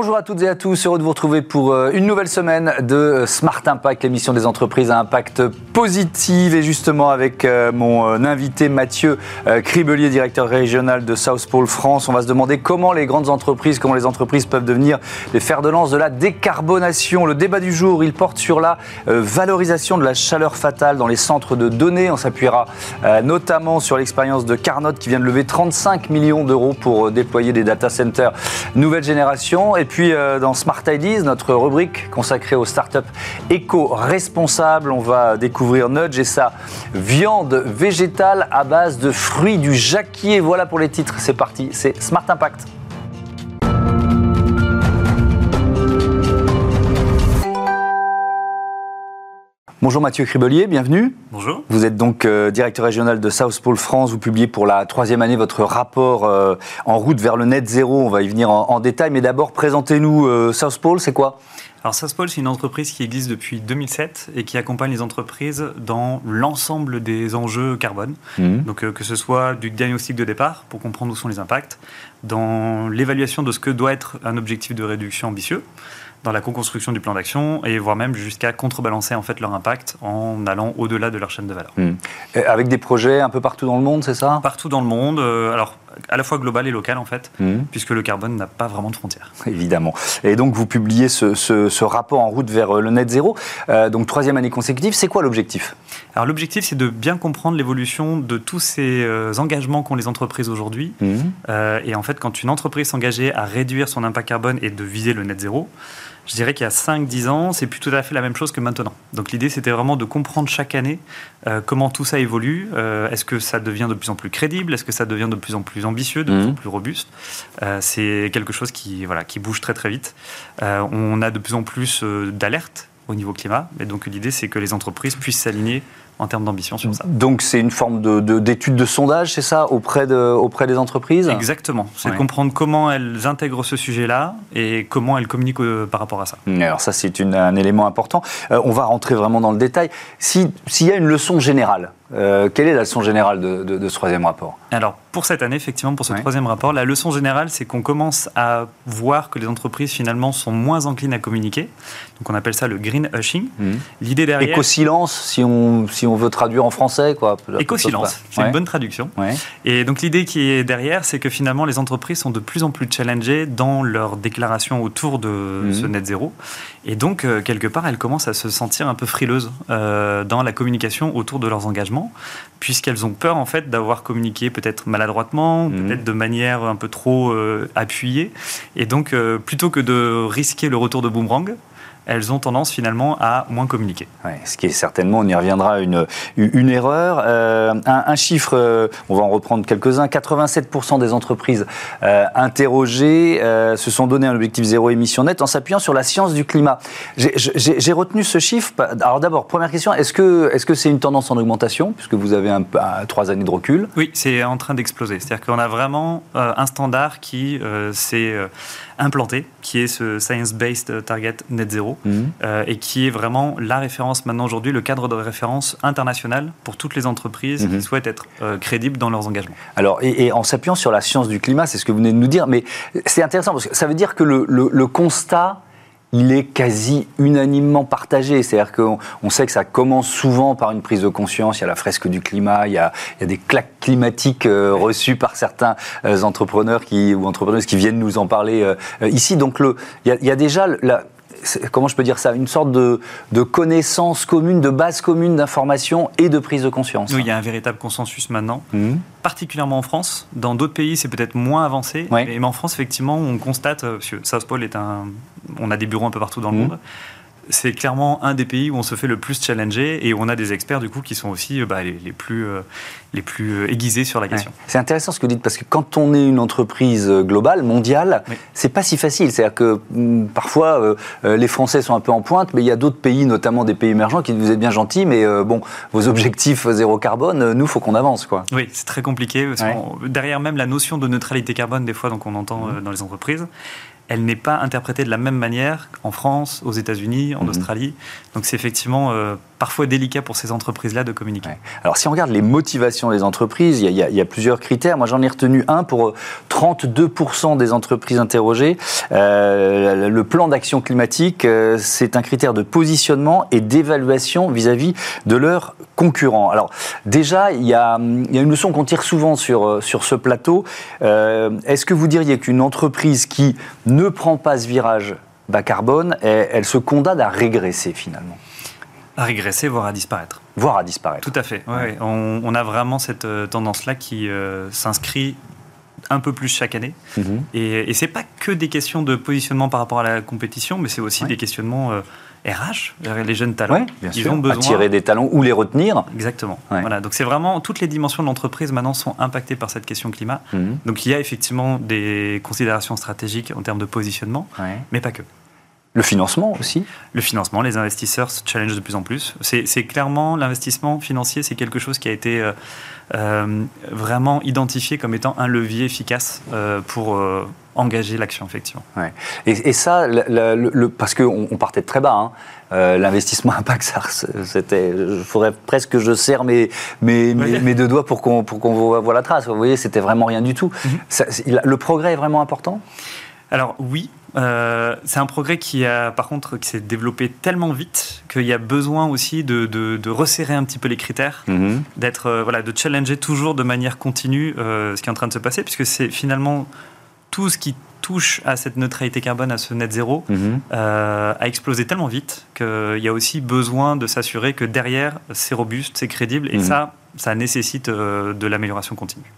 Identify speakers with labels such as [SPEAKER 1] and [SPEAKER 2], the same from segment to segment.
[SPEAKER 1] Bonjour à toutes et à tous, heureux de vous retrouver pour euh, une nouvelle semaine de Smart Impact, l'émission des entreprises à impact positif. Et justement, avec euh, mon euh, invité Mathieu Cribelier, directeur régional de South Pole France, on va se demander comment les grandes entreprises, comment les entreprises peuvent devenir les fers de lance de la décarbonation. Le débat du jour, il porte sur la valorisation de la chaleur fatale dans les centres de données. On s'appuiera notamment sur l'expérience de Carnot qui vient de lever 35 millions d'euros pour déployer des data centers nouvelle génération. Puis euh, dans Smart Ideas, notre rubrique consacrée aux startups éco-responsables, on va découvrir Nudge et sa viande végétale à base de fruits du jacquier. Voilà pour les titres, c'est parti, c'est Smart Impact. Bonjour Mathieu Cribelier, bienvenue.
[SPEAKER 2] Bonjour.
[SPEAKER 1] Vous êtes donc euh, directeur régional de South Pole France. Vous publiez pour la troisième année votre rapport euh, en route vers le net zéro. On va y venir en, détail. Mais d'abord, présentez-nous euh, South Pole, c'est quoi?
[SPEAKER 2] Alors South c'est une entreprise qui existe depuis 2007 et qui accompagne les entreprises dans l'ensemble des enjeux carbone. Mmh. Donc que ce soit du diagnostic de départ pour comprendre où sont les impacts, dans l'évaluation de ce que doit être un objectif de réduction ambitieux, dans la co-construction du plan d'action et voire même jusqu'à contrebalancer en fait leur impact en allant au-delà de leur chaîne de valeur. Hmm.
[SPEAKER 1] Avec des projets un peu partout dans le monde, c'est ça?
[SPEAKER 2] Partout dans le monde, euh, alors à la fois global et local en fait, hmm. puisque le carbone n'a pas vraiment de frontières.
[SPEAKER 1] Évidemment. Et donc vous publiez ce, rapport en route vers euh, le net zéro, euh, donc troisième année consécutive. C'est quoi l'objectif?
[SPEAKER 2] Alors l'objectif c'est de bien comprendre l'évolution de tous ces engagements qu'ont les entreprises aujourd'hui. Hmm. et en fait quand une entreprise s'engageait à réduire son impact carbone et de viser le net zéro, je dirais qu'il y a 5-10 ans, c'est plus tout à fait la même chose que maintenant. Donc l'idée, c'était vraiment de comprendre chaque année euh, comment tout ça évolue. Euh, est-ce que ça devient de plus en plus crédible? Est-ce que ça devient de plus en plus ambitieux, de plus en mhm. plus robuste? Euh, C'est quelque chose qui, voilà, qui bouge très très vite. on a de plus en plus d'alertes au niveau climat. Et donc l'idée, c'est que les entreprises puissent s'aligner en termes d'ambition sur ça.
[SPEAKER 1] Donc c'est une forme d'étude de, de, sondage, c'est ça, auprès, de, auprès des entreprises?
[SPEAKER 2] Exactement. C'est comprendre comment elles intègrent ce sujet-là et comment elles communiquent euh, par rapport à ça.
[SPEAKER 1] Alors ça, c'est un élément important. Euh, on va rentrer vraiment dans le détail. S'il y a une leçon générale euh, quelle est la leçon générale de, ce troisième rapport
[SPEAKER 2] Alors, pour cette année, effectivement, pour ce troisième rapport, la leçon générale, c'est qu'on commence à voir que les entreprises, finalement, sont moins enclines à communiquer. Donc, on appelle ça le green hushing.
[SPEAKER 1] Mmh. L'idée derrière... Éco-silence, si on, si on veut traduire en français, quoi.
[SPEAKER 2] Éco-silence, c'est une bonne traduction. Et donc, l'idée qui est derrière, c'est que finalement, les entreprises sont de plus en plus challengées dans leur déclaration autour de mmh. ce net zéro. Et donc, euh, quelque part, elles commencent à se sentir un peu frileuses euh, dans la communication autour de leurs engagements, puisqu'elles ont peur, en fait, d'avoir communiqué peut-être maladroitement, mhm. peut-être de manière un peu trop euh, appuyée. Et donc, plutôt que de risquer le retour de boomerang, elles ont tendance finalement à moins communiquer.
[SPEAKER 1] ce qui est certainement, on y reviendra, une, une erreur. Euh, un, chiffre, euh, on va en reprendre quelques-uns, 87% des entreprises euh, interrogées se sont donné un objectif zéro émission nette en s'appuyant sur la science du climat. J'ai retenu ce chiffre. Alors d'abord, première question, est-ce que c'est -ce c'est une tendance en augmentation, puisque vous avez un, trois années de recul?
[SPEAKER 2] Oui, c'est en train d'exploser. C'est-à-dire qu'on a vraiment un standard qui s'est implanté, qui est ce Science-Based Target Net Zero, mhm. euh, et qui est vraiment la référence maintenant aujourd'hui, le cadre de référence international pour toutes les entreprises qui mhm. souhaitent être euh, crédibles dans leurs engagements.
[SPEAKER 1] Alors, et, en s'appuyant sur la science du climat, c'est ce que vous venez de nous dire, mais c'est intéressant parce que ça veut dire que le constat il est quasi unanimement partagé. C'est-à-dire qu'on on sait que ça commence souvent par une prise de conscience. Il y a la fresque du climat, il y a, des claques climatiques euh, reçues par certains euh, entrepreneurs qui, ou entrepreneuses qui viennent nous en parler euh, ici. Donc le, il, y a, déjà la, comment je peux dire ça, une sorte de, de connaissance commune, de base commune d'information et de prise de conscience.
[SPEAKER 2] Oui, il y a un véritable consensus maintenant, mmh. particulièrement en France. Dans d'autres pays, c'est peut-être moins avancé, mais, en France, effectivement, on constate, euh, parce que South Pole est un, on a des bureaux un peu partout dans le mmh. monde c'est clairement un des pays où on se fait le plus challenger et où on a des experts du coup qui sont aussi euh, bah, les, plus, euh, les plus euh, aiguisés sur la question.
[SPEAKER 1] C'est intéressant ce que vous dites parce que quand on est une entreprise globale, mondiale, c'est pas si facile. C'est-à-dire que mm, parfois les Français sont un peu en pointe, mais il y a d'autres pays, notamment des pays émergents, qui vous êtes bien gentils, mais bon, vos objectifs zéro carbone, nous, faut qu'on avance, quoi.
[SPEAKER 2] Oui, c'est très compliqué. derrière même la notion de neutralité carbone, des fois, donc on entend mmh. dans les entreprises. Elle n'est pas interprétée de la même manière en France, aux États-Unis, en mhm. Australie. Donc c'est effectivement euh, parfois délicat pour ces entreprises-là de communiquer.
[SPEAKER 1] Alors si on regarde les motivations des entreprises, il y, a, plusieurs critères. Moi j'en ai retenu un pour 32% des entreprises interrogées. Euh, le plan d'action climatique, euh, c'est un critère de positionnement et d'évaluation vis-à-vis de leurs concurrents. Alors déjà, il y a, une leçon qu'on tire souvent sur, sur ce plateau. Est-ce que vous diriez qu'une entreprise qui ne prend pas ce virage bas carbone, elle, se condamne à régresser finalement.
[SPEAKER 2] À régresser, voire à disparaître.
[SPEAKER 1] Voire à disparaître.
[SPEAKER 2] Tout à fait. On, a vraiment cette euh, tendance-là qui euh, s'inscrit un peu plus chaque année. Mhm. Et, et c'est pas que des questions de positionnement par rapport à la compétition, mais c'est aussi des questionnements euh, RH, les jeunes talents.
[SPEAKER 1] ils ont besoin. Attirer des talents ou les retenir.
[SPEAKER 2] Exactement. Voilà. Donc c'est vraiment toutes les dimensions de l'entreprise maintenant sont impactées par cette question climat. Mhm. Donc il y a effectivement des considérations stratégiques en termes de positionnement, mais pas que.
[SPEAKER 1] Le financement aussi
[SPEAKER 2] Le financement, les investisseurs se challengent de plus en plus. C'est clairement l'investissement financier, c'est quelque chose qui a été euh, euh, vraiment identifié comme étant un levier efficace euh, pour engager l'action, effectivement.
[SPEAKER 1] Et, ça, le, parce qu'on on partait de très bas, hein. l'investissement impact, c'était, il faudrait presque que je serre mes, mes, mes, deux doigts pour qu'on qu'on voit la trace. Vous voyez, c'était vraiment rien du tout. Mhm. le progrès est vraiment important?
[SPEAKER 2] Alors oui, euh, c'est un progrès qui a, par contre, qui s'est développé tellement vite qu'il y a besoin aussi de, de, resserrer un petit peu les critères, mhm. d'être, euh, voilà, de challenger toujours de manière continue euh, ce qui est en train de se passer, puisque c'est finalement tout ce qui touche à cette neutralité carbone, à ce net zéro, mhm. a explosé tellement vite qu'il y a aussi besoin de s'assurer que derrière, c'est robuste, c'est crédible, et mhm. ça, ça nécessite de l'amélioration continue.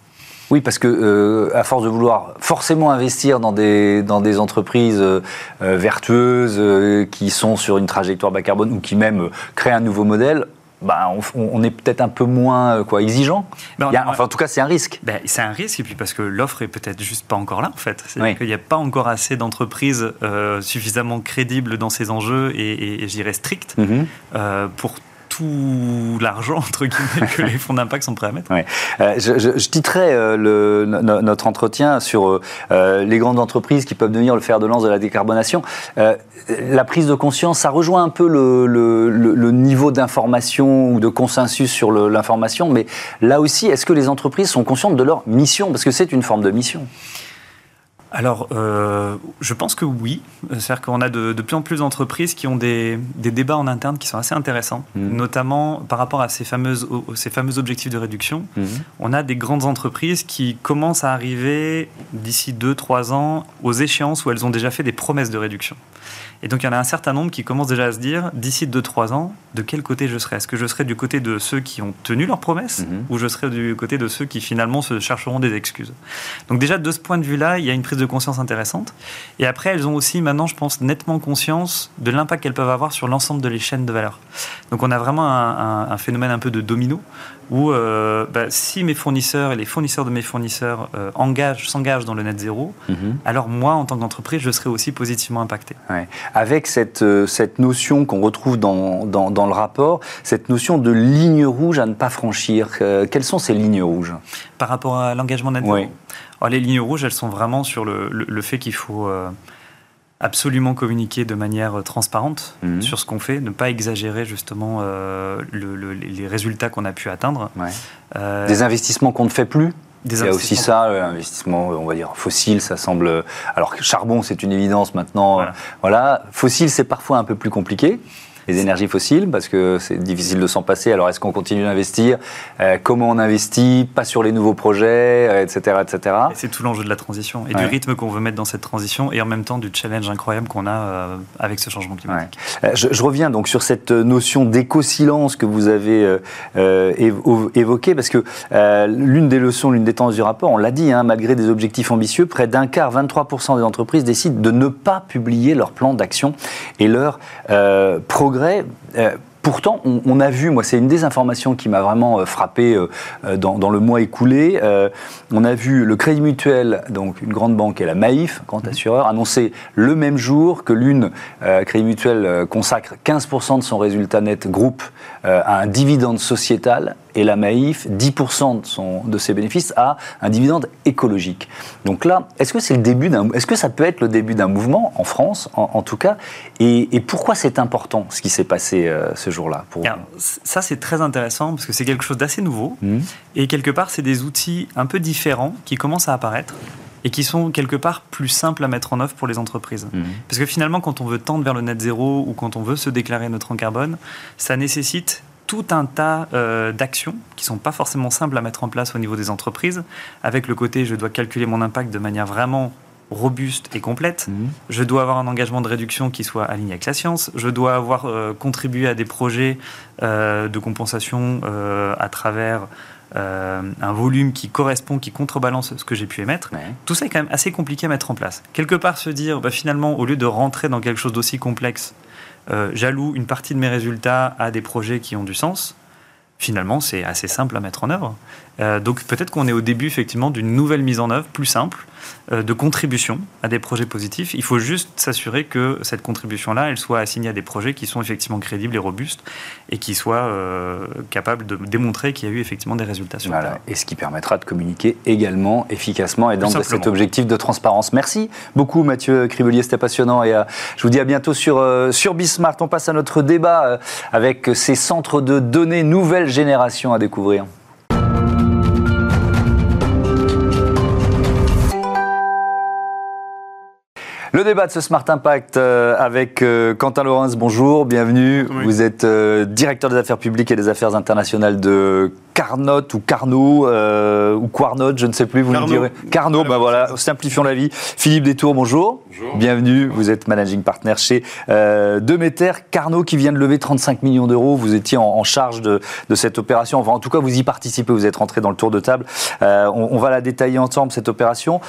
[SPEAKER 1] Oui, parce que euh, à force de vouloir forcément investir dans des, dans des entreprises euh, euh, vertueuses qui sont sur une trajectoire bas carbone ou qui même créent un nouveau modèle, bah, on, est peut-être un peu moins quoi, exigeant. Ben, enfin, en tout cas, c'est un risque.
[SPEAKER 2] Ben, c'est un risque, et puis parce que l'offre est peut-être juste pas encore là, en fait. C'est-à-dire qu'il n'y a pas encore assez d'entreprises suffisamment crédibles dans ces enjeux et, je dirais strictes mm-hmm. pour tout l'argent entre guillemets que les fonds d'impact sont prêts à mettre.
[SPEAKER 1] Euh, je, titrerai euh, notre entretien sur euh, les grandes entreprises qui peuvent devenir le fer de lance de la décarbonation. la prise de conscience, ça rejoint un peu le niveau d'information ou de consensus sur l'information, mais là aussi, est-ce que les entreprises sont conscientes de leur mission? Parce que c'est une forme de mission
[SPEAKER 2] alors, euh, je pense que oui. C'est-à-dire qu'on a de, plus en plus d'entreprises qui ont des, débats en interne qui sont assez intéressants, mmh. notamment par rapport à ces, fameuses, ces fameux objectifs de réduction. Mmh. On a des grandes entreprises qui commencent à arriver d'ici 2-3 ans aux échéances où elles ont déjà fait des promesses de réduction. Et donc il y en a un certain nombre qui commencent déjà à se dire, d'ici 2-3 ans, de quel côté je serai? Est-ce que je serai du côté de ceux qui ont tenu leurs promesses mhm. ou je serai du côté de ceux qui finalement se chercheront des excuses? Donc déjà de ce point de vue-là, il y a une prise de conscience intéressante. Et après, elles ont aussi maintenant, je pense, nettement conscience de l'impact qu'elles peuvent avoir sur l'ensemble de les chaînes de valeur. Donc on a vraiment un phénomène un peu de domino où euh, bah, si mes fournisseurs et les fournisseurs de mes fournisseurs euh, engagent, s'engagent dans le net zéro, mhm. alors moi, en tant qu'entreprise, je serai aussi positivement impacté.
[SPEAKER 1] Avec cette, euh, cette notion qu'on retrouve dans, dans, le rapport, cette notion de ligne rouge à ne pas franchir, quelles sont ces lignes rouges?
[SPEAKER 2] Par rapport à l'engagement net zéro? Alors, Les lignes rouges, elles sont vraiment sur le, le fait qu'il faut absolument communiquer de manière euh, transparente mhm. sur ce qu'on fait, ne pas exagérer justement euh, les résultats qu'on a pu atteindre.
[SPEAKER 1] Euh, des investissements qu'on ne fait plus il y a aussi ça, l'investissement, on va dire, fossile, ça semble... Alors, charbon, c'est une évidence maintenant. voilà. Fossile, c'est parfois un peu plus compliqué les énergies fossiles parce que c'est difficile de s'en passer. Alors est-ce qu'on continue d'investir? Euh, Comment on investit? Pas sur les nouveaux projets, etc. Euh, etc.
[SPEAKER 2] C'est tout l'enjeu de la transition et du rythme qu'on veut mettre dans cette transition et en même temps du challenge incroyable qu'on a euh, avec ce changement climatique.
[SPEAKER 1] Je, reviens donc sur cette notion d'éco-silence que vous avez évoquée parce que l'une des leçons, l'une des tendances du rapport, on l'a dit, hein, malgré des objectifs ambitieux, près d'un quart, 23% des entreprises décident de ne pas publier leur plan d'action et leur programme euh, pourtant, on, a vu, moi c'est une des informations qui m'a vraiment euh, frappé euh, dans, le mois écoulé, on a vu le Crédit Mutuel, donc une grande banque et la Maïf, grand assureur, annoncer le même jour que l'une, Crédit Mutuel, consacre 15% de son résultat net groupe à un dividende sociétal et la Maïf 10% de, son, de ses bénéfices à un dividende écologique. Donc là, est-ce que c'est le début d'un, est-ce que ça peut être le début d'un mouvement en France, en, tout cas? Et, pourquoi c'est important ce qui s'est passé euh, ce jour-là
[SPEAKER 2] pour... Ça, c'est très intéressant parce que c'est quelque chose d'assez nouveau mmh. et quelque part, c'est des outils un peu différents qui commencent à apparaître et qui sont quelque part plus simples à mettre en œuvre pour les entreprises. Mmh. Parce que finalement, quand on veut tendre vers le net zéro ou quand on veut se déclarer neutre en carbone, ça nécessite tout un tas euh, d'actions qui ne sont pas forcément simples à mettre en place au niveau des entreprises, avec le côté je dois calculer mon impact de manière vraiment robuste et complète. Mmh. Je dois avoir un engagement de réduction qui soit aligné avec la science. Je dois avoir euh, contribué à des projets euh, de compensation à travers un volume qui correspond, qui contrebalance ce que j'ai pu émettre. Tout ça est quand même assez compliqué à mettre en place. Quelque part, se dire, bah, finalement, au lieu de rentrer dans quelque chose d'aussi complexe, euh, j'alloue une partie de mes résultats à des projets qui ont du sens, finalement, c'est assez simple à mettre en œuvre. Euh, donc peut-être qu'on est au début effectivement d'une nouvelle mise en œuvre plus simple euh, de contribution à des projets positifs. Il faut juste s'assurer que cette contribution-là, elle soit assignée à des projets qui sont effectivement crédibles et robustes et qui soient euh, capables de démontrer qu'il y a eu effectivement des résultats sur
[SPEAKER 1] voilà. Et ce qui permettra de communiquer également efficacement et dans cet objectif de transparence. Merci beaucoup Mathieu Cribelier, c'était passionnant et je vous dis à bientôt sur, sur Bismart. On passe à notre débat avec ces centres de données nouvelle génération à découvrir. Le débat de ce Smart Impact euh, avec euh, Quentin Laurence, bonjour, bienvenue. Vous êtes euh, directeur des affaires publiques et des affaires internationales de Carnot ou Carnot ou Quarnot, je ne sais plus, vous
[SPEAKER 3] nous
[SPEAKER 1] direz. Carnot, ben voilà, simplifions la vie. Philippe Détour, bonjour. Bonjour. Bienvenue, vous êtes managing partner chez Demeter. Carnot qui vient de lever 35 millions d'euros, vous étiez en, charge de, cette opération, enfin en tout cas vous y participez, vous êtes rentré dans le tour de table. on, on va la détailler ensemble, cette opération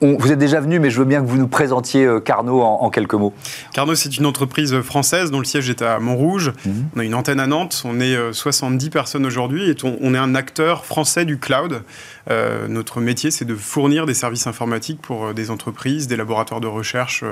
[SPEAKER 1] vous êtes déjà venu, mais je veux bien que vous nous présentiez euh, Carnot en, quelques mots.
[SPEAKER 3] Carnot, c'est une entreprise française dont le siège est à Montrouge. Mhm. On a une antenne à Nantes. On est 70 euh, personnes aujourd'hui et on, est un acteur français du cloud. Euh, notre métier, c'est de fournir des services informatiques pour des entreprises, des laboratoires de recherche,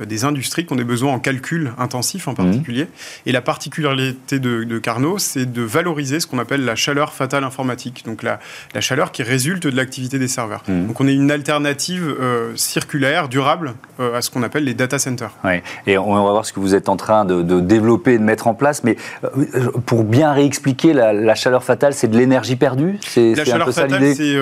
[SPEAKER 3] des industries qui ont des besoins en calcul intensif en mhm. particulier. Et la particularité de, Carnot, c'est de valoriser ce qu'on appelle la chaleur fatale informatique. Donc la, chaleur qui résulte de l'activité des serveurs. Mhm. Donc on est une alternative euh, circulaire, durable, euh, à ce qu'on appelle les data centers.
[SPEAKER 1] Oui. Et on va voir ce que vous êtes en train de, développer, de mettre en place. Mais euh, pour bien réexpliquer, la, chaleur fatale, c'est de l'énergie perdue?
[SPEAKER 3] C'est La chaleur fatale, c'est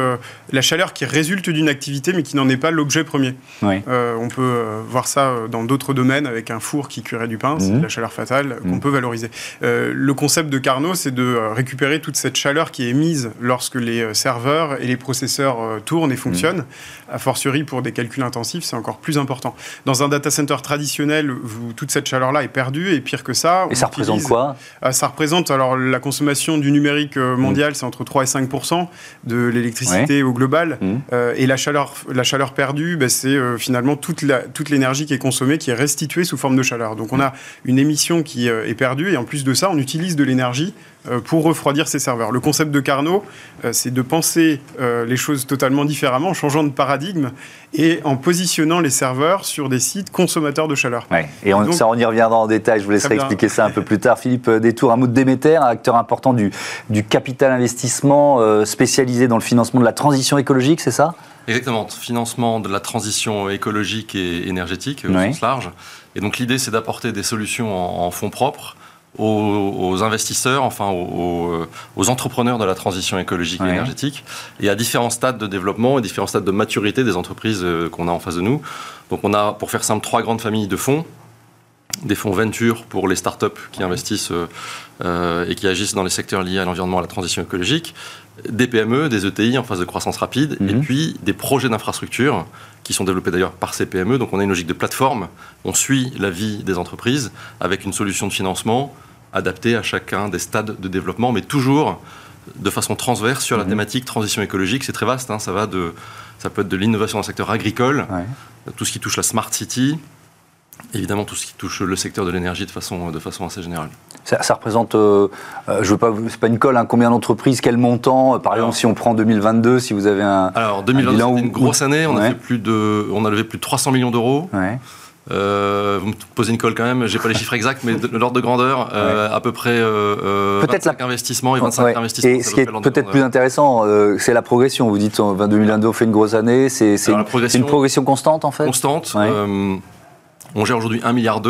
[SPEAKER 3] la chaleur qui résulte d'une activité, mais qui n'en est pas l'objet premier. on peut voir ça dans d'autres domaines avec un four qui cuirait du pain, c'est mhm. la chaleur fatale qu'on mhm. peut valoriser. le concept de Carnot, c'est de récupérer toute cette chaleur qui est émise lorsque les serveurs et les processeurs tournent et fonctionnent, mhm. a fortiori pour des calculs intensifs, c'est encore plus important. Dans un data center traditionnel, vous, toute cette chaleur-là est perdue, et pire que ça...
[SPEAKER 1] Et ça représente quoi
[SPEAKER 3] euh, Ça représente, alors la consommation du numérique euh, mondial, c'est entre 3 et 5% de l'électricité au global, mmh. euh, et la chaleur, la chaleur perdue, ben, c'est finalement toute l'énergie toute qui est consommée, qui est restituée sous forme de chaleur. Donc on a une émission qui est perdue, et en plus de ça, on utilise de l'énergie euh, pour refroidir ces serveurs. Le concept de Carnot, euh, c'est de penser euh, les choses totalement différemment, en changeant de paradigme et en positionnant les serveurs sur des sites consommateurs de chaleur.
[SPEAKER 1] Et, on, ça, on y reviendra en détail, je vous laisserai expliquer ça un peu plus tard. Philippe Détour, un mot de Déméter, un acteur important du, du capital investissement spécialisé dans le financement de la transition écologique, c'est ça?
[SPEAKER 4] Exactement, financement de la transition écologique et énergétique au sens large. Et donc l'idée, c'est d'apporter des solutions en fonds propres aux, investisseurs, enfin aux, entrepreneurs de la transition écologique et énergétique, et à différents stades de développement et différents stades de maturité des entreprises euh, qu'on a en face de nous. Donc on a, pour faire simple, trois grandes familles de fonds. Des fonds venture pour les startups qui investissent euh, euh, et qui agissent dans les secteurs liés à l'environnement et à la transition écologique, des PME, des ETI en phase de croissance rapide, et mhm. puis des projets d'infrastructure qui sont développés d'ailleurs par ces PME. Donc on a une logique de plateforme, on suit la vie des entreprises avec une solution de financement adaptée à chacun des stades de développement, mais toujours de façon transverse sur la mhm. thématique transition écologique. C'est très vaste, hein. ça, va de, ça peut être de l'innovation dans le secteur agricole, tout ce qui touche la smart city, évidemment tout ce qui touche le secteur de l'énergie de façon, de façon assez générale.
[SPEAKER 1] Ça, représente, euh, euh, je veux pas, c'est pas une colle, hein, combien d'entreprises, quel montant Par exemple, si on prend 2022, si vous avez un.
[SPEAKER 4] Alors 2022, c'est une grosse année. On a fait plus de, on a levé plus de 300 millions d'euros. euh, vous me posez une colle quand même, j'ai pas les chiffres exacts, mais de, l'ordre de grandeur, euh, à peu près euh, peut-être 25 investissements et 25 investissements.
[SPEAKER 1] Et ce qui est peut-être plus intéressant, c'est la progression. Vous dites en 2022, on fait une grosse année, c'est une, une, progression constante en fait?
[SPEAKER 4] Constante. On gère aujourd'hui 1,2 milliard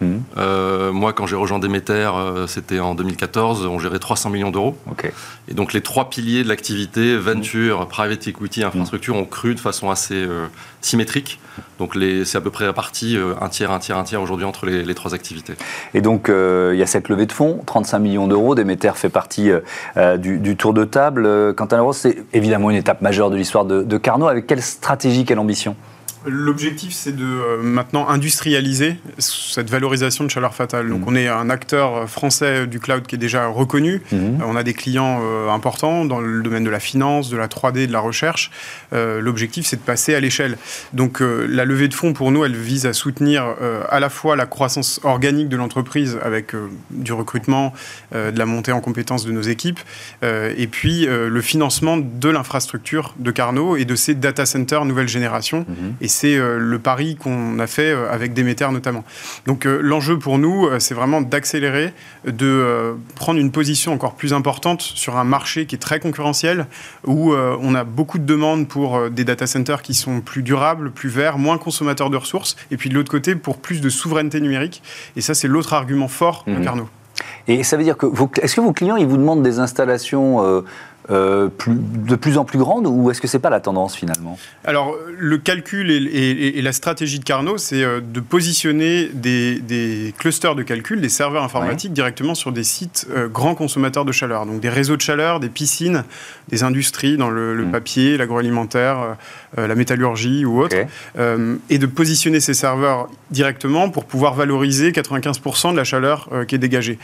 [SPEAKER 4] Mhm. Euh, moi, quand j'ai rejoint Demeter, euh, c'était en 2014, on gérait 300 millions d'euros. Et donc les trois piliers de l'activité, venture, private equity, infrastructure, ont cru de façon assez euh, symétrique. Donc c'est à peu près réparti un tiers, un tiers, un tiers aujourd'hui entre les, trois activités.
[SPEAKER 1] Et donc il y a cette levée de fonds, 35 millions d'euros. Demeter fait partie du, tour de table. Quant à l'euro, c'est évidemment une étape majeure de l'histoire de, de Carnot. Avec quelle stratégie, quelle ambition?
[SPEAKER 3] L'objectif, c'est de euh, maintenant industrialiser cette valorisation de chaleur fatale. Donc, mhm. on est un acteur français du cloud qui est déjà reconnu. Euh, on a des clients euh, importants dans le domaine de la finance, de la 3D, de la recherche. L'objectif, c'est de passer à l'échelle. Donc, la levée de fonds, pour nous, elle vise à soutenir à la fois la croissance organique de l'entreprise avec du recrutement, de la montée en compétences de nos équipes, et puis le financement de l'infrastructure de Carnot et de ses data centers nouvelle génération. Et c'est euh, le pari qu'on a fait euh, avec Demeter notamment. Donc euh, l'enjeu pour nous, c'est vraiment d'accélérer, de prendre une position encore plus importante sur un marché qui est très concurrentiel, où on a beaucoup de demandes pour des data centers qui sont plus durables, plus verts, moins consommateurs de ressources, et puis de l'autre côté, pour plus de souveraineté numérique. Et ça, c'est l'autre argument fort de mmh. Carnot.
[SPEAKER 1] Et ça veut dire que, est-ce que vos clients, ils vous demandent des installations euh, de plus en plus grande ou est-ce que c'est pas la tendance finalement?
[SPEAKER 3] Alors le calcul et, la stratégie de Carnot, c'est euh, de positionner des, clusters de calcul, des serveurs informatiques directement sur des sites euh, grands consommateurs de chaleur, donc des réseaux de chaleur, des piscines, des industries dans le, mm. papier, l'agroalimentaire, la métallurgie ou autre, et de positionner ces serveurs directement pour pouvoir valoriser 95% de la chaleur qui est dégagée.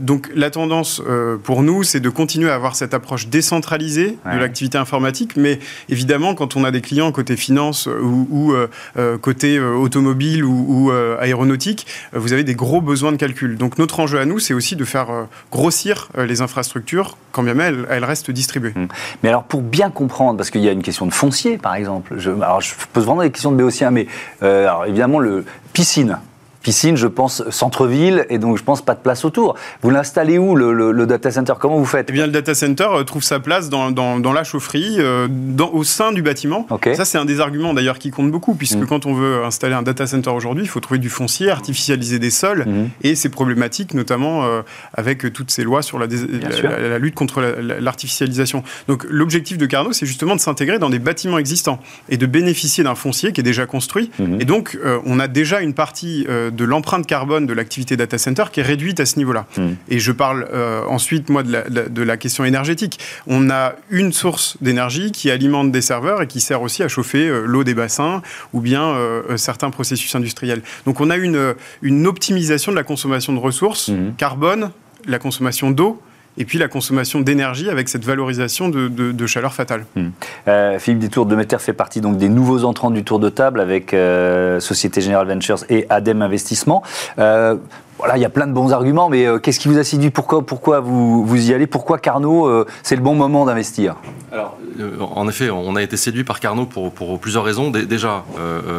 [SPEAKER 3] donc la tendance pour nous, c'est de continuer à avoir cette approche décentralisé de l'activité informatique, mais évidemment, quand on a des clients côté finance ou, euh, euh, côté euh, automobile ou, aéronautique, vous avez des gros besoins de calcul. Donc notre enjeu à nous, c'est aussi de faire grossir les infrastructures, quand bien même elles, restent distribuées. Hum.
[SPEAKER 1] Mais alors, pour bien comprendre, parce qu'il y a une question de foncier, par exemple, je, alors je pose vraiment des questions de béotien, mais alors, évidemment, le piscine, piscine, je pense centre-ville, et donc je pense pas de place autour. Vous l'installez où le, data center? Comment vous faites?
[SPEAKER 3] Eh bien, le data center euh, trouve sa place dans, dans, la chaufferie, euh, dans, au sein du bâtiment. Ça, c'est un des arguments d'ailleurs qui compte beaucoup, puisque mm. quand on veut installer un data center aujourd'hui, il faut trouver du foncier, artificialiser des sols, mm. et c'est problématique, notamment euh, avec toutes ces lois sur la, la, lutte contre l'artificialisation. Donc, l'objectif de Carnot, c'est justement de s'intégrer dans des bâtiments existants et de bénéficier d'un foncier qui est déjà construit. Mm-hmm. Et donc, on a déjà une partie de l'empreinte carbone de l'activité data center qui est réduite à ce niveau-là. Hmm. Et je parle euh, ensuite, moi, de la, de la, question énergétique. On a une source d'énergie qui alimente des serveurs et qui sert aussi à chauffer euh, l'eau des bassins ou bien euh, certains processus industriels. Donc on a une, une optimisation de la consommation de ressources, hmm. carbone, la consommation d'eau, et puis la consommation d'énergie avec cette valorisation de, chaleur fatale.
[SPEAKER 1] Hmm. Euh, Philippe Détour de Meter fait partie donc des nouveaux entrants du tour de table avec euh, Société Générale Ventures et ADEM Investissement. Euh, voilà, il y a plein de bons arguments, mais qu'est-ce qui vous a séduit? Pourquoi, pourquoi vous, vous y allez? Pourquoi Carnot, c'est le bon moment d'investir?
[SPEAKER 4] Alors, en effet, on a été séduit par Carnot pour, pour plusieurs raisons. Déjà,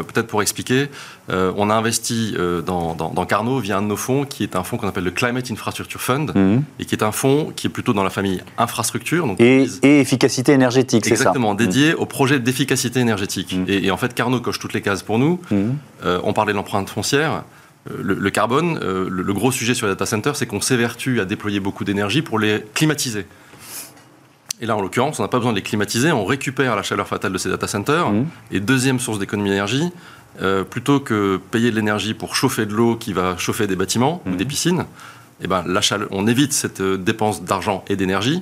[SPEAKER 4] peut-être pour expliquer, euh, on a investi euh, dans, dans, Carnot via un de nos fonds qui est un fonds qu'on appelle le Climate Infrastructure Fund mhm. et qui est un fonds qui est plutôt dans la famille infrastructure.
[SPEAKER 1] Donc et, efficacité énergétique, c'est
[SPEAKER 4] ça? Exactement, dédié mhm. au projet d'efficacité énergétique. Mhm. Et, en fait, Carnot coche toutes les cases pour nous. Euh, on parlait de l'empreinte foncière. Le, carbone, le, gros sujet sur les data centers, c'est qu'on s'évertue à déployer beaucoup d'énergie pour les climatiser. Et là, en l'occurrence, on n'a pas besoin de les climatiser, on récupère la chaleur fatale de ces data centers. Et deuxième source d'économie d'énergie, euh, plutôt que payer de l'énergie pour chauffer de l'eau qui va chauffer des bâtiments ou des mhm. piscines, eh ben, la on évite cette euh, dépense d'argent et d'énergie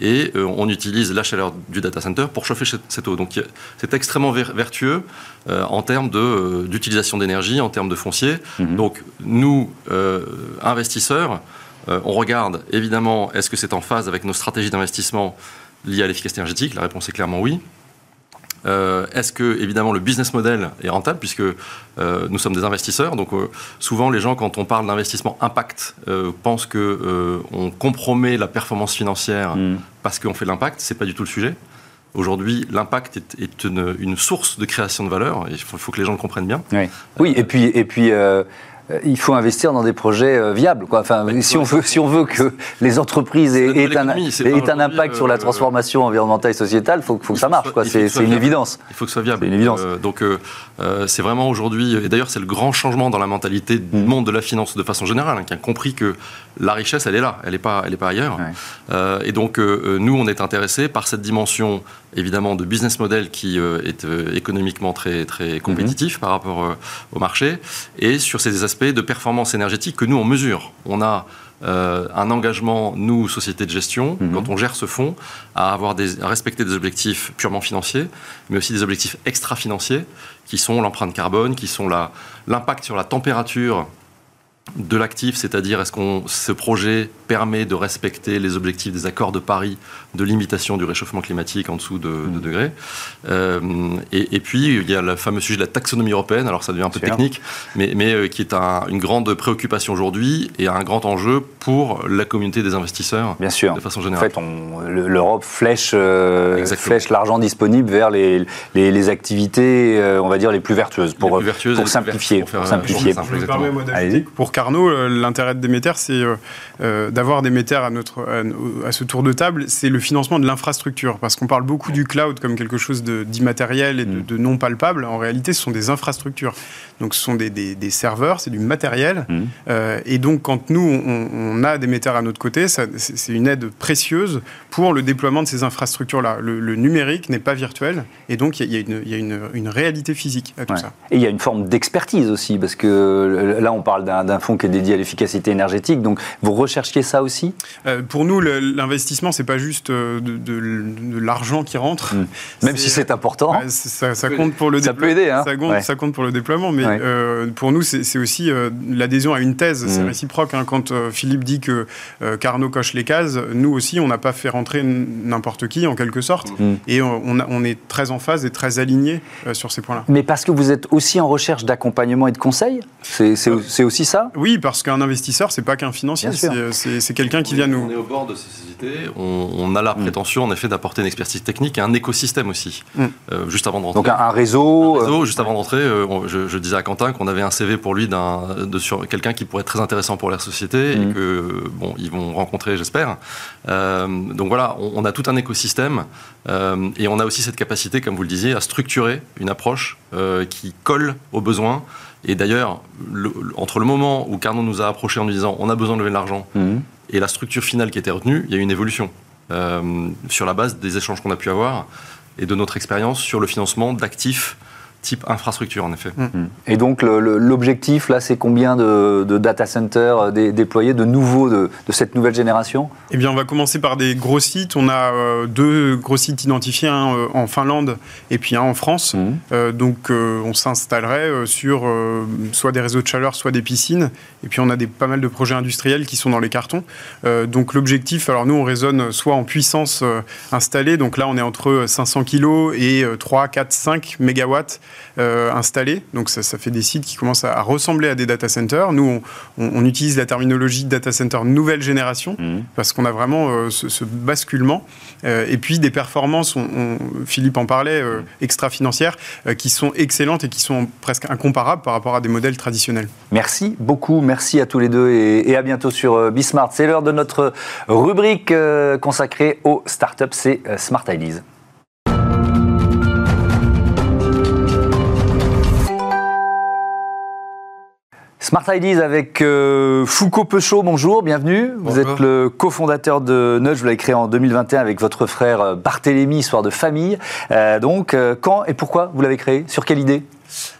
[SPEAKER 4] et euh, on utilise la chaleur du data center pour chauffer cette eau. Donc c'est extrêmement vertueux en termes d'utilisation d'énergie, en termes de foncier. Mhm. Donc nous, investisseurs, on regarde évidemment est-ce que c'est en phase avec nos stratégies d'investissement liées à l'efficacité énergétique? La réponse est clairement oui. Euh, est-ce que, évidemment, le business model est rentable, puisque euh, nous sommes des investisseurs Donc, euh, souvent, les gens, quand on parle d'investissement impact, pensent qu'on compromet la performance financière mm. parce qu'on fait l'impact. Ce n'est pas du tout le sujet. Aujourd'hui, l'impact est, une, source de création de valeur. Il faut, que les gens le comprennent bien.
[SPEAKER 1] Oui, et puis, et puis il faut investir dans des projets euh, viables. Quoi. Enfin, si, on veut, si on veut que les entreprises aient, un, un, impact sur la euh, transformation environnementale et sociétale, il faut, faut que ça marche. C'est une évidence.
[SPEAKER 4] Il faut que ce soit viable.
[SPEAKER 1] Une évidence.
[SPEAKER 4] donc, c'est vraiment aujourd'hui, et d'ailleurs, c'est le grand changement dans la mentalité du mm. monde de la finance de façon générale, hein, qui a compris que la richesse, elle est là, elle n'est pas, elle est pas ailleurs. et donc, nous, on est intéressés par cette dimension évidemment de business model qui est économiquement très, très compétitif mm-hmm. par rapport au marché et sur ces aspects de performance énergétique que nous, on mesure. On a euh, un engagement, nous, société de gestion, mhm. quand on gère ce fonds, à, avoir des, à respecter des objectifs purement financiers, mais aussi des objectifs extra-financiers, qui sont l'empreinte carbone, qui sont l'impact sur la température de l'actif, c'est-à-dire est-ce que ce projet permet de respecter les objectifs des accords de Paris de limitation du réchauffement climatique en dessous de 2 mmh. degrés. Euh, et, puis, il y a le fameux sujet de la taxonomie européenne, alors ça devient un peu technique, mais, mais euh, qui est une grande préoccupation aujourd'hui et un grand enjeu pour la communauté des investisseurs
[SPEAKER 1] Bien sûr.
[SPEAKER 4] de façon générale.
[SPEAKER 1] En fait, l'Europe flèche, euh, flèche l'argent disponible vers les, les, activités, on va dire, les plus vertueuses, pour, pour simplifier. Pour, simplifier.
[SPEAKER 3] Pour Carnot, l'intérêt de Déméter, c'est d'avoir Déméter à, notre, à ce tour de table, c'est le financement de l'infrastructure, parce qu'on parle beaucoup du cloud comme quelque chose d'immatériel et de, mm. non palpable. En réalité, ce sont des infrastructures. Donc, ce sont des, des, serveurs, c'est du matériel. Mm. Euh, et donc, quand nous, on, a des metteurs à notre côté, c'est une aide précieuse pour le déploiement de ces infrastructures-là. Le, numérique n'est pas virtuel, et donc il y a, une, y a une, une, réalité physique à tout ça.
[SPEAKER 1] Et il y a une forme d'expertise aussi, parce que euh, là, on parle d'un fonds qui est dédié à l'efficacité énergétique. Donc, vous recherchiez ça aussi?
[SPEAKER 3] Euh, Pour nous, l'investissement, c'est pas juste de, de, l'argent qui rentre. Mm.
[SPEAKER 1] Même si c'est important.
[SPEAKER 3] ça, ça, compte pour le
[SPEAKER 1] ça peut aider. Hein.
[SPEAKER 3] ça, compte, ça, compte, pour le déploiement, mais euh, pour nous, c'est aussi euh, l'adhésion à une thèse. C'est mm. réciproque. Hein. Quand euh, Philippe dit que Carnot coche les cases, nous aussi, on n'a pas fait rentrer n'importe qui, en quelque sorte. Mm. Et on, on, est très en phase et très aligné sur ces points-là.
[SPEAKER 1] Mais parce que vous êtes aussi en recherche d'accompagnement et de conseil C'est aussi ça?
[SPEAKER 3] Oui, parce qu'un investisseur, c'est pas qu'un financier. C'est quelqu'un qui vient nous.
[SPEAKER 4] On est au bord de ces sociétés. On, a la mm. prétention, en effet, d'apporter une expertise technique et un écosystème aussi, juste avant de rentrer.
[SPEAKER 1] Donc un, réseau.
[SPEAKER 4] Un réseau, juste avant d'entrer, je, je, disais à Quentin qu'on avait un CV pour lui de sur quelqu'un qui pourrait être très intéressant pour la société et mmh. que bon, ils vont rencontrer, j'espère. Euh, donc voilà, on, a tout un écosystème euh, et on a aussi cette capacité, comme vous le disiez, à structurer une approche euh, qui colle aux besoins. Et d'ailleurs, entre le moment où Carnot nous a approché en nous disant on a besoin de lever de l'argent mmh. et la structure finale qui était retenue, il y a eu une évolution sur la base des échanges qu'on a pu avoir et de notre expérience sur le financement d'actifs type infrastructure, en effet. Mm.
[SPEAKER 1] Mm. Et donc, l'objectif, là, c'est combien de, data centers euh, déployés, de nouveaux, de, cette nouvelle génération?
[SPEAKER 3] Eh bien, on va commencer par des gros sites. On a euh, deux gros sites identifiés, un euh, en Finlande et puis un en France. Mm. donc, on s'installerait sur soit des réseaux de chaleur, soit des piscines. Et puis, on a des, pas mal de projets industriels qui sont dans les cartons. donc, l'objectif, alors nous, on raisonne soit en puissance installée. Donc là, on est entre 500 kg et 3, 4, 5 mégawatts euh, installés. Donc ça, fait des sites qui commencent à, ressembler à des data centers. Nous, on, utilise la terminologie data center nouvelle génération mhm. parce qu'on a vraiment euh, ce, basculement. Euh, et puis des performances, on, Philippe en parlait, mhm. extra-financières, qui sont excellentes et qui sont presque incomparables par rapport à des modèles traditionnels.
[SPEAKER 1] Merci beaucoup, merci à tous les deux et, à bientôt sur Bismart. C'est l'heure de notre rubrique consacrée aux startups, c'est Smart Ideas. Smart Ideas avec euh, Foucault Peuchot, bonjour, bienvenue. Vous êtes le cofondateur de Nudge, vous l'avez créé en 2021 avec votre frère euh, Barthélémy, histoire de famille. Euh, donc, quand et pourquoi vous l'avez créé? Sur quelle idée?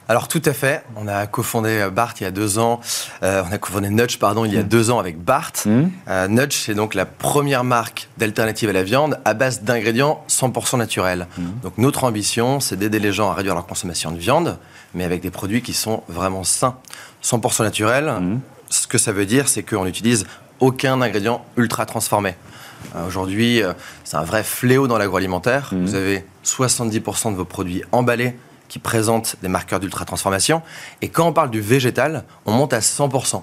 [SPEAKER 5] Alors tout à fait, on a cofondé Bart il y a deux ans, on a cofondé Nudge pardon il y a mm. deux ans avec Bart. Mm. Nudge c'est donc la première marque d'alternative à la viande à base d'ingrédients 100% naturels. Mm. Donc notre ambition c'est d'aider les gens à réduire leur consommation de viande, mais avec des produits qui sont vraiment sains. 100% naturel, mhm. ce que ça veut dire, c'est qu'on n'utilise aucun ingrédient ultra transformé. Euh, aujourd'hui, euh, c'est un vrai fléau dans l'agroalimentaire. Vous avez 70% de vos produits emballés qui présentent des marqueurs d'ultra transformation. Et quand on parle du végétal, on monte à 100%.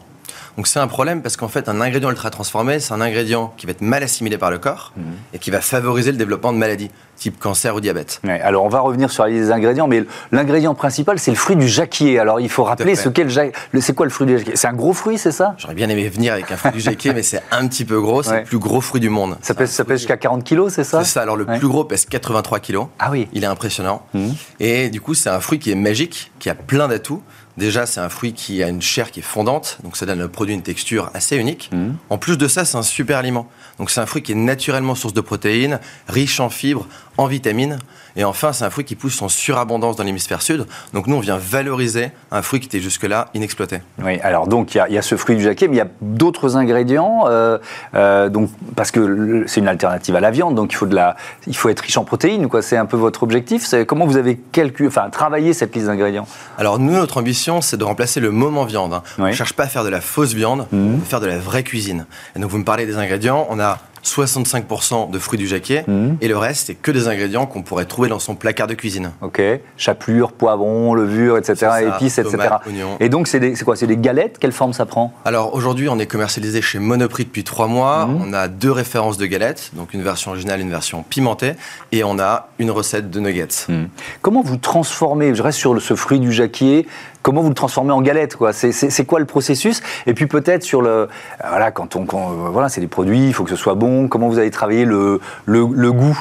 [SPEAKER 5] Donc c'est un problème parce qu'en fait, un ingrédient ultra transformé, c'est un ingrédient qui va être mal assimilé par le corps mhm. et qui va favoriser le développement de maladies. Type cancer ou diabète.
[SPEAKER 1] alors on va revenir sur les ingrédients, mais l'ingrédient principal c'est le fruit du jacquier. Alors il faut rappeler ce qu'est le C'est quoi le fruit du jacquier? C'est un gros fruit, c'est ça?
[SPEAKER 5] J'aurais bien aimé venir avec un fruit du jacquier, mais c'est un petit peu gros. C'est le plus gros fruit du monde.
[SPEAKER 1] Ça pèse, ça pèse jusqu'à 40 kilos, c'est ça?
[SPEAKER 5] C'est ça. Alors le plus gros pèse 83 kilos.
[SPEAKER 1] Ah oui.
[SPEAKER 5] Il est impressionnant. Mmh. Et du coup c'est un fruit qui est magique, qui a plein d'atouts. Déjà, c'est un fruit qui a une chair qui est fondante, donc ça donne au produit une texture assez unique. Mmh. En plus de ça, c'est un super aliment. Donc c'est un fruit qui est naturellement source de protéines, riche en fibres, en vitamines. Et enfin, c'est un fruit qui pousse en surabondance dans l'hémisphère sud. Donc nous, on vient valoriser un fruit qui était jusque-là inexploité.
[SPEAKER 1] Oui, alors donc il y, a ce fruit du jacquier, mais il y a d'autres ingrédients, euh, euh, donc, parce que c'est une alternative à la viande, donc il faut, de la, il faut être riche en protéines. C'est un peu votre objectif. Comment vous avez calculé, enfin, travaillé cette liste d'ingrédients?
[SPEAKER 5] Alors nous, notre ambition, c'est de remplacer le moment viande. Hein. On ne cherche pas à faire de la fausse viande, mmh. on veut faire de la vraie cuisine. Et donc vous me parlez des ingrédients, on a 65% de fruits du jacquier mhm. et le reste, c'est que des ingrédients qu'on pourrait trouver dans son placard de cuisine.
[SPEAKER 1] Ok, chapelure, poivron, levure, etc., épices, etc. Et donc, c'est quoi? C'est des galettes? Quelle forme ça prend?
[SPEAKER 5] Alors aujourd'hui, on est commercialisé chez Monoprix depuis trois mois. Mhm. On a deux références de galettes, donc une version originale et une version pimentée, et on a une recette de nuggets. Mhm.
[SPEAKER 1] Comment vous transformez, je reste sur ce fruit du jacquier, comment vous le transformez en galette quoi C'est quoi le processus? Et puis peut-être sur le voilà quand on voilà c'est des produits, il faut que ce soit bon. Comment vous avez travaillé le, le goût?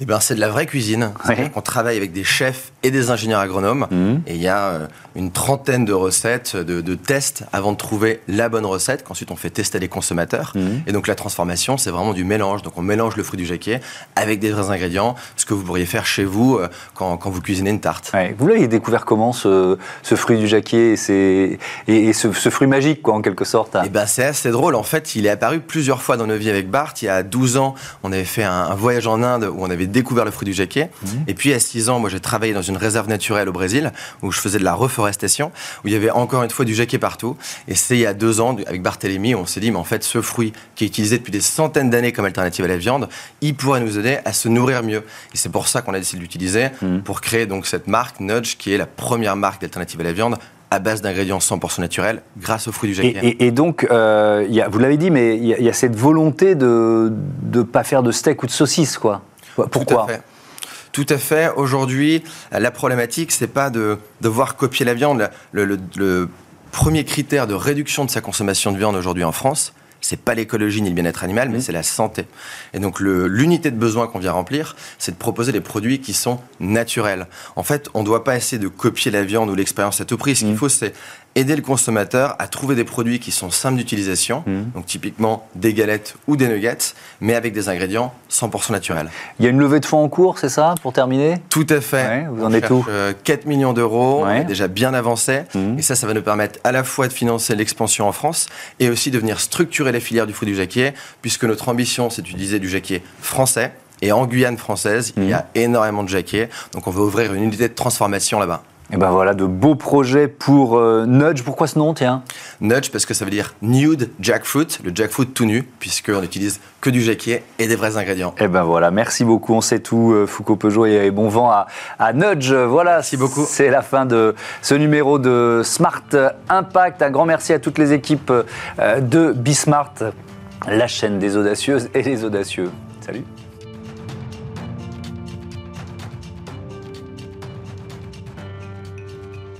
[SPEAKER 5] Eh ben, c'est de la vraie cuisine. On travaille avec des chefs et des ingénieurs agronomes. Mhm. Et il y a euh, une trentaine de recettes, de, tests avant de trouver la bonne recette, qu'ensuite on fait tester les consommateurs. Mhm. Et donc la transformation, c'est vraiment du mélange. Donc on mélange le fruit du jacquier avec des vrais ingrédients, ce que vous pourriez faire chez vous euh, quand, vous cuisinez une tarte.
[SPEAKER 1] Vous l'avez découvert comment ce, fruit du jacquier et, et, ce, fruit magique, quoi, en quelque sorte
[SPEAKER 5] Eh ben, c'est assez drôle. En fait, il est apparu plusieurs fois dans nos vies avec Bart. Il y a 12 ans, on avait fait un, un voyage en Inde où on avait découvert le fruit du jacquier. Mhm. Et puis à 6 ans, moi j'ai travaillé dans une réserve naturelle au Brésil où je faisais de la reforestation, où il y avait encore une fois du jacquier partout. Et c'est il y a deux ans, avec Barthélemy, on s'est dit, mais en fait, ce fruit qui est utilisé depuis des centaines d'années comme alternative à la viande, il pourrait nous aider à se nourrir mieux. Et c'est pour ça qu'on a décidé de l'utiliser, mhm. pour créer donc cette marque Nudge, qui est la première marque d'alternative à la viande à base d'ingrédients 100% naturels grâce aux fruits du jacquier.
[SPEAKER 1] Et, donc, euh, y a, vous l'avez dit, mais il y, a cette volonté de ne pas faire de steak ou de saucisse, quoi. Pourquoi
[SPEAKER 5] Tout à fait. Tout à fait. Aujourd'hui, la problématique, c'est pas de devoir copier la viande. Le, premier critère de réduction de sa consommation de viande aujourd'hui en France, c'est pas l'écologie ni le bien-être animal, mais mmh. c'est la santé. Et donc l'unité de besoin qu'on vient remplir, c'est de proposer des produits qui sont naturels. En fait, on ne doit pas essayer de copier la viande ou l'expérience à tout prix. Ce qu'il mmh. faut, c'est aider le consommateur à trouver des produits qui sont simples d'utilisation, mmh. donc typiquement des galettes ou des nuggets, mais avec des ingrédients 100% naturels.
[SPEAKER 1] Il y a une levée de fonds en cours, c'est ça, pour terminer?
[SPEAKER 5] Tout à fait.
[SPEAKER 1] vous en êtes où?
[SPEAKER 5] 4 euh, millions d'euros, déjà bien avancé, mmh. et ça, ça va nous permettre à la fois de financer l'expansion en France et aussi de venir structurer les filières du fruit du jacquier, puisque notre ambition, c'est d'utiliser du jacquier français, et en Guyane française, il y a mmh. énormément de jacquier, donc on veut ouvrir une unité de transformation là-bas.
[SPEAKER 1] Et ben voilà, de beaux projets pour euh, Nudge. Pourquoi ce nom, tiens?
[SPEAKER 5] Nudge parce que ça veut dire nude jackfruit, le jackfruit tout nu, puisqu'on n'utilise que du jacquier et des vrais ingrédients.
[SPEAKER 1] Et ben voilà, merci beaucoup, on sait tout, euh, Foucault Peugeot, et bon vent à, à Nudge. Voilà,
[SPEAKER 5] merci beaucoup.
[SPEAKER 1] C'est la fin de ce numéro de Smart Impact. Un grand merci à toutes les équipes euh, de Bismart, la chaîne des audacieuses et les audacieux. Salut